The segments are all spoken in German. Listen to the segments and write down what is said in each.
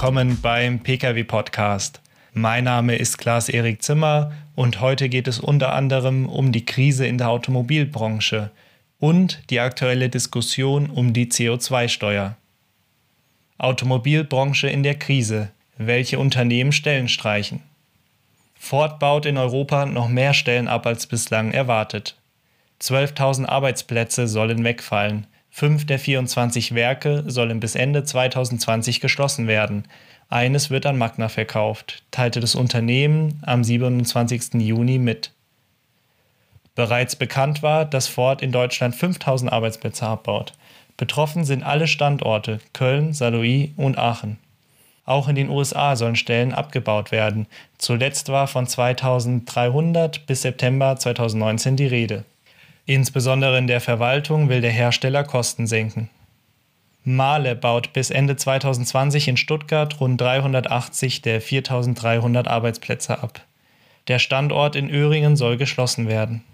Willkommen beim Pkw Podcast. Mein Name ist Klaas-Erik Zimmer und heute geht es unter anderem um die Krise in der Automobilbranche und die aktuelle Diskussion um die CO2-Steuer. Automobilbranche in der Krise. Welche Unternehmen Stellen streichen? Ford baut in Europa noch mehr Stellen ab als bislang erwartet. 12.000 Arbeitsplätze sollen wegfallen. Fünf der 24 Werke sollen bis Ende 2020 geschlossen werden. Eines wird an Magna verkauft, teilte das Unternehmen am 27. Juni mit. Bereits bekannt war, dass Ford in Deutschland 5000 Arbeitsplätze abbaut. Betroffen sind alle Standorte Köln, Saarlouis und Aachen. Auch in den USA sollen Stellen abgebaut werden. Zuletzt war von 2300 bis September 2019 die Rede. Insbesondere in der Verwaltung will der Hersteller Kosten senken. Mahle baut bis Ende 2020 in Stuttgart rund 380 der 4300 Arbeitsplätze ab. Der Standort in Öhringen soll geschlossen werden.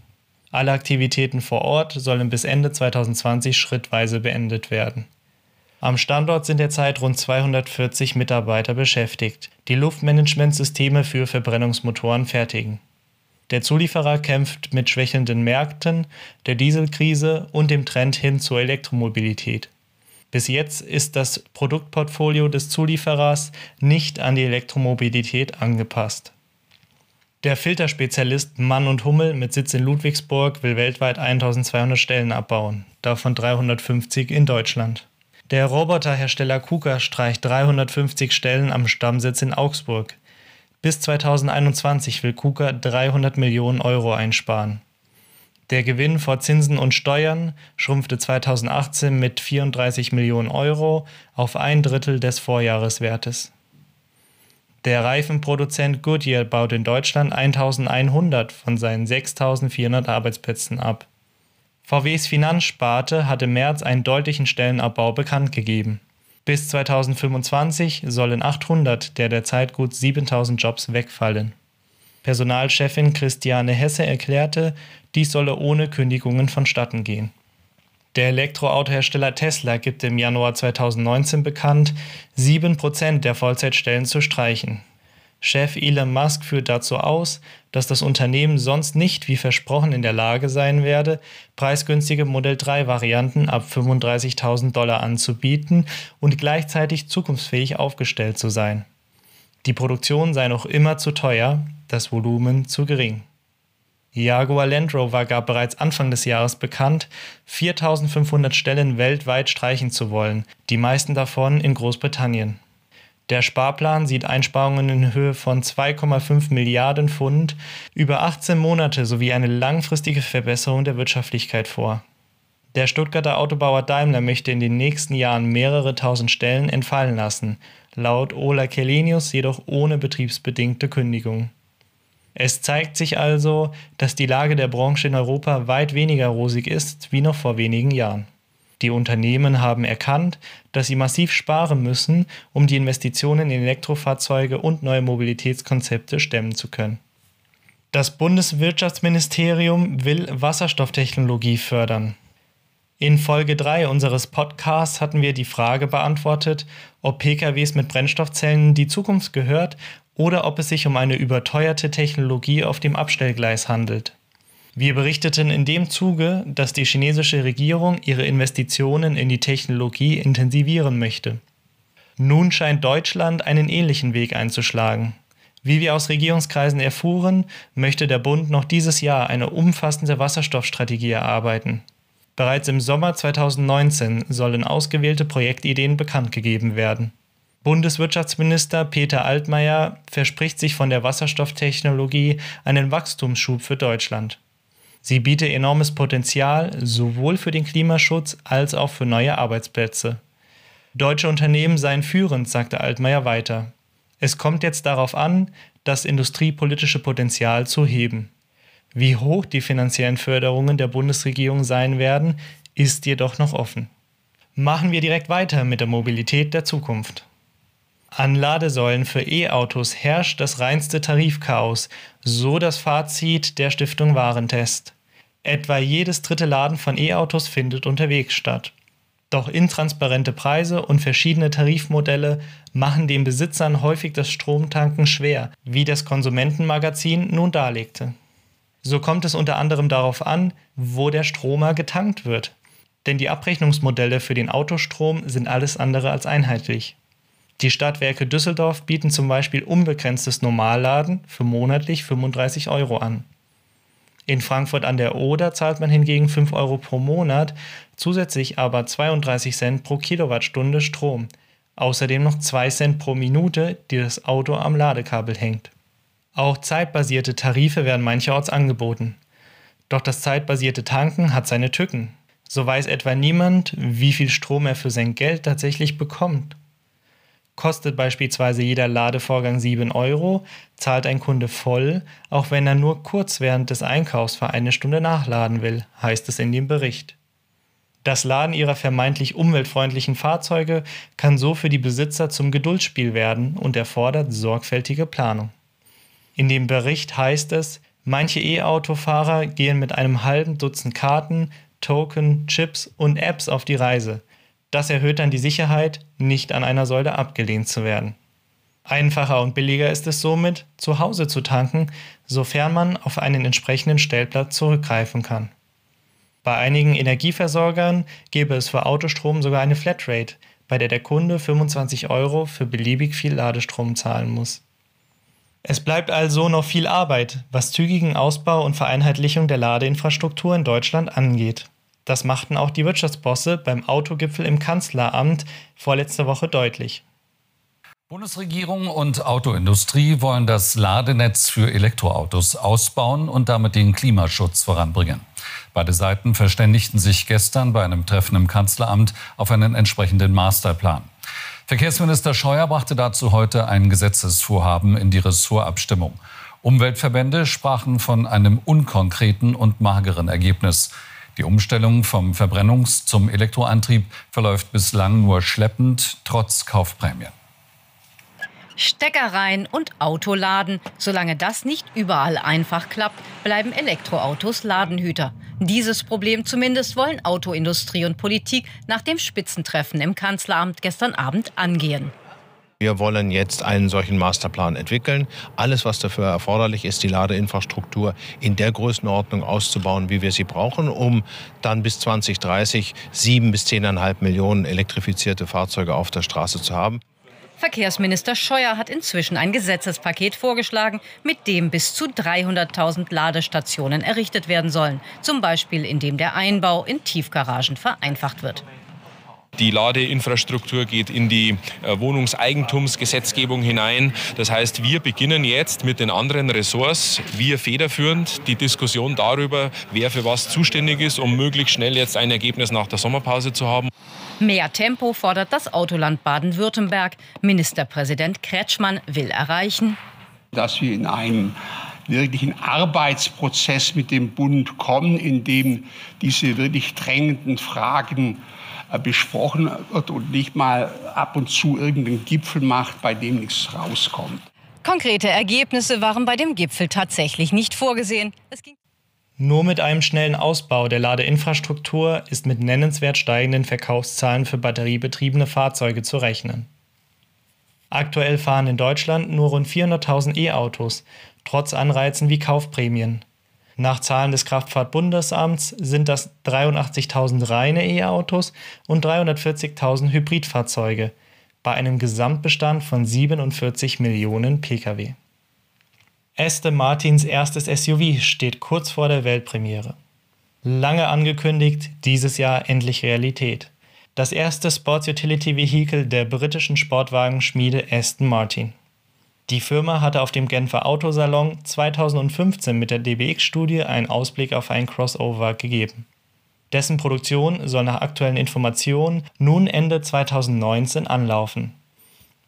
Alle Aktivitäten vor Ort sollen bis Ende 2020 schrittweise beendet werden. Am Standort sind derzeit rund 240 Mitarbeiter beschäftigt, die Luftmanagementsysteme für Verbrennungsmotoren fertigen. Der Zulieferer kämpft mit schwächelnden Märkten, der Dieselkrise und dem Trend hin zur Elektromobilität. Bis jetzt ist das Produktportfolio des Zulieferers nicht an die Elektromobilität angepasst. Der Filterspezialist Mann und Hummel mit Sitz in Ludwigsburg will weltweit 1200 Stellen abbauen, davon 350 in Deutschland. Der Roboterhersteller KUKA streicht 350 Stellen am Stammsitz in Augsburg. Bis 2021 will KUKA 300 Millionen Euro einsparen. Der Gewinn vor Zinsen und Steuern schrumpfte 2018 mit 34 Millionen Euro auf ein Drittel des Vorjahreswertes. Der Reifenproduzent Goodyear baut in Deutschland 1100 von seinen 6400 Arbeitsplätzen ab. VWs Finanzsparte hat im März einen deutlichen Stellenabbau bekannt gegeben. Bis 2025 sollen 800 der derzeit gut 7000 Jobs wegfallen. Personalchefin Christiane Hesse erklärte, dies solle ohne Kündigungen vonstatten gehen. Der Elektroautohersteller Tesla gibt im Januar 2019 bekannt, 7% der Vollzeitstellen zu streichen. Chef Elon Musk führt dazu aus, dass das Unternehmen sonst nicht wie versprochen in der Lage sein werde, preisgünstige Modell 3 Varianten ab 35.000 Dollar anzubieten und gleichzeitig zukunftsfähig aufgestellt zu sein. Die Produktion sei noch immer zu teuer, das Volumen zu gering. Jaguar Land Rover gab bereits Anfang des Jahres bekannt, 4500 Stellen weltweit streichen zu wollen, die meisten davon in Großbritannien. Der Sparplan sieht Einsparungen in Höhe von 2,5 Milliarden Pfund über 18 Monate sowie eine langfristige Verbesserung der Wirtschaftlichkeit vor. Der Stuttgarter Autobauer Daimler möchte in den nächsten Jahren mehrere tausend Stellen entfallen lassen, laut Ola Kellenius jedoch ohne betriebsbedingte Kündigung. Es zeigt sich also, dass die Lage der Branche in Europa weit weniger rosig ist wie noch vor wenigen Jahren. Die Unternehmen haben erkannt, dass sie massiv sparen müssen, um die Investitionen in Elektrofahrzeuge und neue Mobilitätskonzepte stemmen zu können. Das Bundeswirtschaftsministerium will Wasserstofftechnologie fördern. In Folge 3 unseres Podcasts hatten wir die Frage beantwortet, ob PKWs mit Brennstoffzellen die Zukunft gehört oder ob es sich um eine überteuerte Technologie auf dem Abstellgleis handelt. Wir berichteten in dem Zuge, dass die chinesische Regierung ihre Investitionen in die Technologie intensivieren möchte. Nun scheint Deutschland einen ähnlichen Weg einzuschlagen. Wie wir aus Regierungskreisen erfuhren, möchte der Bund noch dieses Jahr eine umfassende Wasserstoffstrategie erarbeiten. Bereits im Sommer 2019 sollen ausgewählte Projektideen bekannt gegeben werden. Bundeswirtschaftsminister Peter Altmaier verspricht sich von der Wasserstofftechnologie einen Wachstumsschub für Deutschland. Sie biete enormes Potenzial sowohl für den Klimaschutz als auch für neue Arbeitsplätze. Deutsche Unternehmen seien führend, sagte Altmaier weiter. Es kommt jetzt darauf an, das industriepolitische Potenzial zu heben. Wie hoch die finanziellen Förderungen der Bundesregierung sein werden, ist jedoch noch offen. Machen wir direkt weiter mit der Mobilität der Zukunft. An Ladesäulen für E-Autos herrscht das reinste Tarifchaos, so das Fazit der Stiftung Warentest. Etwa jedes dritte Laden von E-Autos findet unterwegs statt. Doch intransparente Preise und verschiedene Tarifmodelle machen den Besitzern häufig das Stromtanken schwer, wie das Konsumentenmagazin nun darlegte. So kommt es unter anderem darauf an, wo der Stromer getankt wird. Denn die Abrechnungsmodelle für den Autostrom sind alles andere als einheitlich. Die Stadtwerke Düsseldorf bieten zum Beispiel unbegrenztes Normalladen für monatlich 35 Euro an. In Frankfurt an der Oder zahlt man hingegen 5 Euro pro Monat, zusätzlich aber 32 Cent pro Kilowattstunde Strom, außerdem noch 2 Cent pro Minute, die das Auto am Ladekabel hängt. Auch zeitbasierte Tarife werden mancherorts angeboten. Doch das zeitbasierte Tanken hat seine Tücken. So weiß etwa niemand, wie viel Strom er für sein Geld tatsächlich bekommt. Kostet beispielsweise jeder Ladevorgang 7 Euro, zahlt ein Kunde voll, auch wenn er nur kurz während des Einkaufs für eine Stunde nachladen will, heißt es in dem Bericht. Das Laden ihrer vermeintlich umweltfreundlichen Fahrzeuge kann so für die Besitzer zum Geduldsspiel werden und erfordert sorgfältige Planung. In dem Bericht heißt es, manche E-Autofahrer gehen mit einem halben Dutzend Karten, Token, Chips und Apps auf die Reise – das erhöht dann die Sicherheit, nicht an einer Säule abgelehnt zu werden. Einfacher und billiger ist es somit, zu Hause zu tanken, sofern man auf einen entsprechenden Stellplatz zurückgreifen kann. Bei einigen Energieversorgern gäbe es für Autostrom sogar eine Flatrate, bei der der Kunde 25 Euro für beliebig viel Ladestrom zahlen muss. Es bleibt also noch viel Arbeit, was zügigen Ausbau und Vereinheitlichung der Ladeinfrastruktur in Deutschland angeht. Das machten auch die Wirtschaftsbosse beim Autogipfel im Kanzleramt vorletzte Woche deutlich. Bundesregierung und Autoindustrie wollen das Ladenetz für Elektroautos ausbauen und damit den Klimaschutz voranbringen. Beide Seiten verständigten sich gestern bei einem Treffen im Kanzleramt auf einen entsprechenden Masterplan. Verkehrsminister Scheuer brachte dazu heute ein Gesetzesvorhaben in die Ressortabstimmung. Umweltverbände sprachen von einem unkonkreten und mageren Ergebnis. Die Umstellung vom Verbrennungs- zum Elektroantrieb verläuft bislang nur schleppend, trotz Kaufprämien. Stecker rein und Auto laden. Solange das nicht überall einfach klappt, bleiben Elektroautos Ladenhüter. Dieses Problem zumindest wollen Autoindustrie und Politik nach dem Spitzentreffen im Kanzleramt gestern Abend angehen. Wir wollen jetzt einen solchen Masterplan entwickeln. Alles, was dafür erforderlich ist, die Ladeinfrastruktur in der Größenordnung auszubauen, wie wir sie brauchen, um dann bis 2030 sieben bis zehneinhalb Millionen elektrifizierte Fahrzeuge auf der Straße zu haben. Verkehrsminister Scheuer hat inzwischen ein Gesetzespaket vorgeschlagen, mit dem bis zu 300.000 Ladestationen errichtet werden sollen. Zum Beispiel indem der Einbau in Tiefgaragen vereinfacht wird. Die Ladeinfrastruktur geht in die äh, Wohnungseigentumsgesetzgebung hinein. Das heißt, wir beginnen jetzt mit den anderen Ressorts, wir federführend, die Diskussion darüber, wer für was zuständig ist, um möglichst schnell jetzt ein Ergebnis nach der Sommerpause zu haben. Mehr Tempo fordert das Autoland Baden-Württemberg. Ministerpräsident Kretschmann will erreichen, dass wir in einen wirklichen Arbeitsprozess mit dem Bund kommen, in dem diese wirklich drängenden Fragen äh, besprochen wird und nicht mal ab und zu irgendeinen Gipfel macht, bei dem nichts rauskommt. Konkrete Ergebnisse waren bei dem Gipfel tatsächlich nicht vorgesehen. Nur mit einem schnellen Ausbau der Ladeinfrastruktur ist mit nennenswert steigenden Verkaufszahlen für batteriebetriebene Fahrzeuge zu rechnen. Aktuell fahren in Deutschland nur rund 400.000 E-Autos, trotz Anreizen wie Kaufprämien. Nach Zahlen des Kraftfahrtbundesamts sind das 83.000 reine E-Autos und 340.000 Hybridfahrzeuge bei einem Gesamtbestand von 47 Millionen Pkw. Aston Martins erstes SUV steht kurz vor der Weltpremiere. Lange angekündigt, dieses Jahr endlich Realität. Das erste Sports Utility Vehicle der britischen Sportwagenschmiede Aston Martin. Die Firma hatte auf dem Genfer Autosalon 2015 mit der DBX-Studie einen Ausblick auf ein Crossover gegeben. Dessen Produktion soll nach aktuellen Informationen nun Ende 2019 anlaufen.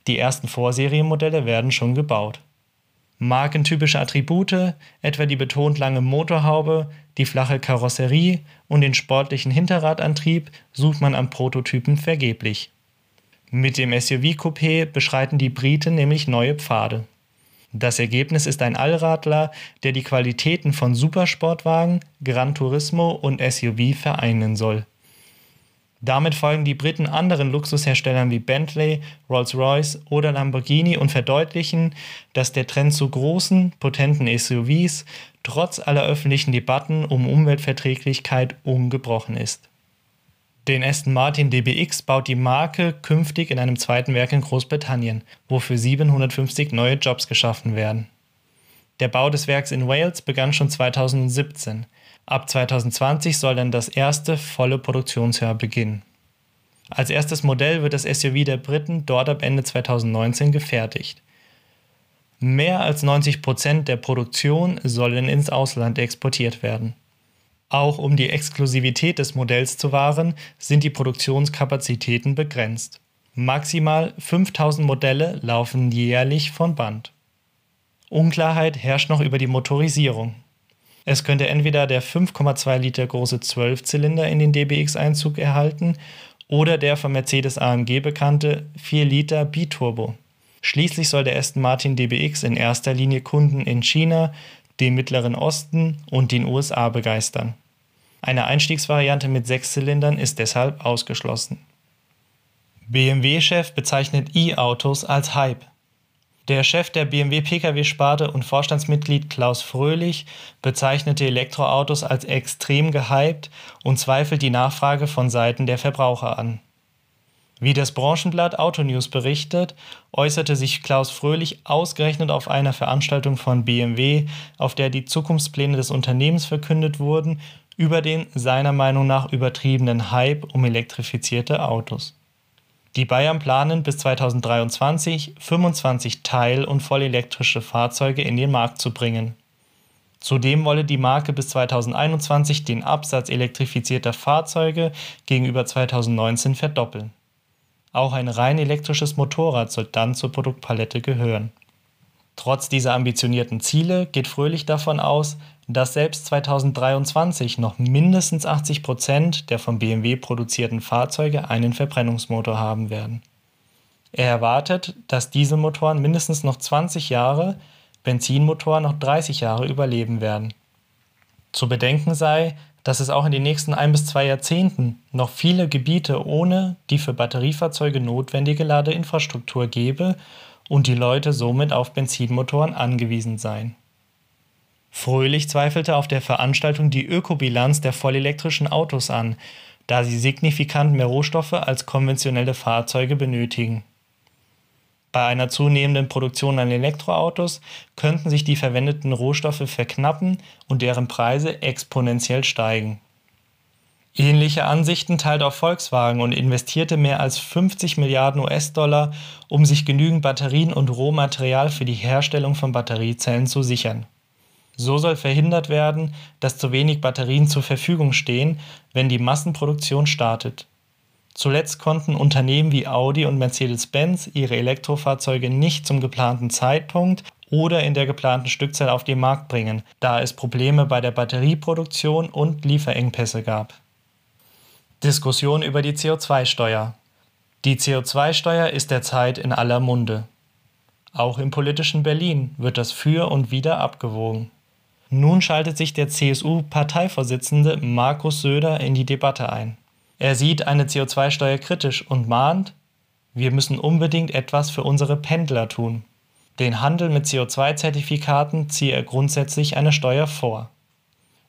Die ersten Vorserienmodelle werden schon gebaut. Markentypische Attribute, etwa die betont lange Motorhaube, die flache Karosserie und den sportlichen Hinterradantrieb, sucht man am Prototypen vergeblich. Mit dem SUV-Coupé beschreiten die Briten nämlich neue Pfade. Das Ergebnis ist ein Allradler, der die Qualitäten von Supersportwagen, Gran Turismo und SUV vereinen soll. Damit folgen die Briten anderen Luxusherstellern wie Bentley, Rolls-Royce oder Lamborghini und verdeutlichen, dass der Trend zu großen, potenten SUVs trotz aller öffentlichen Debatten um Umweltverträglichkeit ungebrochen ist. Den Aston Martin DBX baut die Marke künftig in einem zweiten Werk in Großbritannien, wo für 750 neue Jobs geschaffen werden. Der Bau des Werks in Wales begann schon 2017. Ab 2020 soll dann das erste volle Produktionsjahr beginnen. Als erstes Modell wird das SUV der Briten dort ab Ende 2019 gefertigt. Mehr als 90 Prozent der Produktion sollen ins Ausland exportiert werden. Auch um die Exklusivität des Modells zu wahren, sind die Produktionskapazitäten begrenzt. Maximal 5000 Modelle laufen jährlich von Band. Unklarheit herrscht noch über die Motorisierung. Es könnte entweder der 5,2 Liter große Zwölfzylinder in den DBX-Einzug erhalten oder der von Mercedes AMG bekannte 4 Liter Biturbo. Schließlich soll der Aston Martin DBX in erster Linie Kunden in China, dem Mittleren Osten und den USA begeistern. Eine Einstiegsvariante mit sechs Zylindern ist deshalb ausgeschlossen. BMW-Chef bezeichnet E-Autos als Hype. Der Chef der BMW Pkw-Sparte und Vorstandsmitglied Klaus Fröhlich bezeichnete Elektroautos als extrem gehypt und zweifelt die Nachfrage von Seiten der Verbraucher an. Wie das Branchenblatt Autonews berichtet, äußerte sich Klaus Fröhlich ausgerechnet auf einer Veranstaltung von BMW, auf der die Zukunftspläne des Unternehmens verkündet wurden, über den seiner Meinung nach übertriebenen Hype um elektrifizierte Autos. Die Bayern planen bis 2023 25 teil- und vollelektrische Fahrzeuge in den Markt zu bringen. Zudem wolle die Marke bis 2021 den Absatz elektrifizierter Fahrzeuge gegenüber 2019 verdoppeln. Auch ein rein elektrisches Motorrad soll dann zur Produktpalette gehören. Trotz dieser ambitionierten Ziele geht Fröhlich davon aus, dass selbst 2023 noch mindestens 80 Prozent der von BMW produzierten Fahrzeuge einen Verbrennungsmotor haben werden. Er erwartet, dass Dieselmotoren mindestens noch 20 Jahre, Benzinmotoren noch 30 Jahre überleben werden. Zu bedenken sei, dass es auch in den nächsten ein bis zwei Jahrzehnten noch viele Gebiete ohne die für Batteriefahrzeuge notwendige Ladeinfrastruktur gebe und die Leute somit auf Benzinmotoren angewiesen seien. Fröhlich zweifelte auf der Veranstaltung die Ökobilanz der vollelektrischen Autos an, da sie signifikant mehr Rohstoffe als konventionelle Fahrzeuge benötigen. Bei einer zunehmenden Produktion an Elektroautos könnten sich die verwendeten Rohstoffe verknappen und deren Preise exponentiell steigen. Ähnliche Ansichten teilt auch Volkswagen und investierte mehr als 50 Milliarden US-Dollar, um sich genügend Batterien und Rohmaterial für die Herstellung von Batteriezellen zu sichern. So soll verhindert werden, dass zu wenig Batterien zur Verfügung stehen, wenn die Massenproduktion startet. Zuletzt konnten Unternehmen wie Audi und Mercedes-Benz ihre Elektrofahrzeuge nicht zum geplanten Zeitpunkt oder in der geplanten Stückzahl auf den Markt bringen, da es Probleme bei der Batterieproduktion und Lieferengpässe gab. Diskussion über die CO2-Steuer. Die CO2-Steuer ist derzeit in aller Munde. Auch im politischen Berlin wird das für und wieder abgewogen. Nun schaltet sich der CSU-Parteivorsitzende Markus Söder in die Debatte ein. Er sieht eine CO2-Steuer kritisch und mahnt, wir müssen unbedingt etwas für unsere Pendler tun. Den Handel mit CO2-Zertifikaten ziehe er grundsätzlich eine Steuer vor.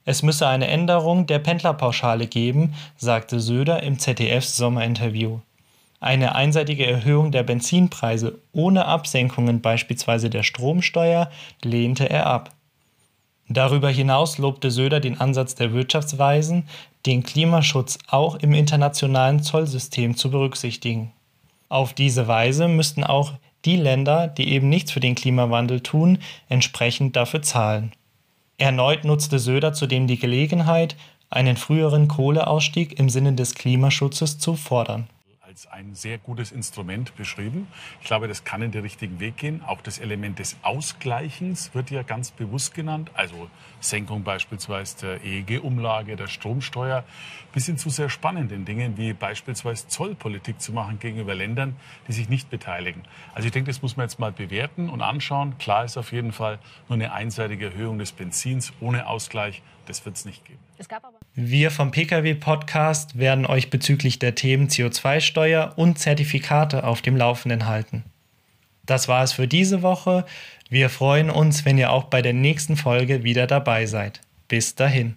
Es müsse eine Änderung der Pendlerpauschale geben, sagte Söder im ZDF-Sommerinterview. Eine einseitige Erhöhung der Benzinpreise ohne Absenkungen beispielsweise der Stromsteuer lehnte er ab. Darüber hinaus lobte Söder den Ansatz der Wirtschaftsweisen, den Klimaschutz auch im internationalen Zollsystem zu berücksichtigen. Auf diese Weise müssten auch die Länder, die eben nichts für den Klimawandel tun, entsprechend dafür zahlen. Erneut nutzte Söder zudem die Gelegenheit, einen früheren Kohleausstieg im Sinne des Klimaschutzes zu fordern als ein sehr gutes Instrument beschrieben. Ich glaube, das kann in den richtigen Weg gehen. Auch das Element des Ausgleichens wird ja ganz bewusst genannt. Also Senkung beispielsweise der EEG-Umlage, der Stromsteuer, bis hin zu sehr spannenden Dingen wie beispielsweise Zollpolitik zu machen gegenüber Ländern, die sich nicht beteiligen. Also ich denke, das muss man jetzt mal bewerten und anschauen. Klar ist auf jeden Fall nur eine einseitige Erhöhung des Benzins ohne Ausgleich, das wird es nicht geben. Wir vom Pkw Podcast werden euch bezüglich der Themen CO2-Steuer und Zertifikate auf dem Laufenden halten. Das war es für diese Woche. Wir freuen uns, wenn ihr auch bei der nächsten Folge wieder dabei seid. Bis dahin.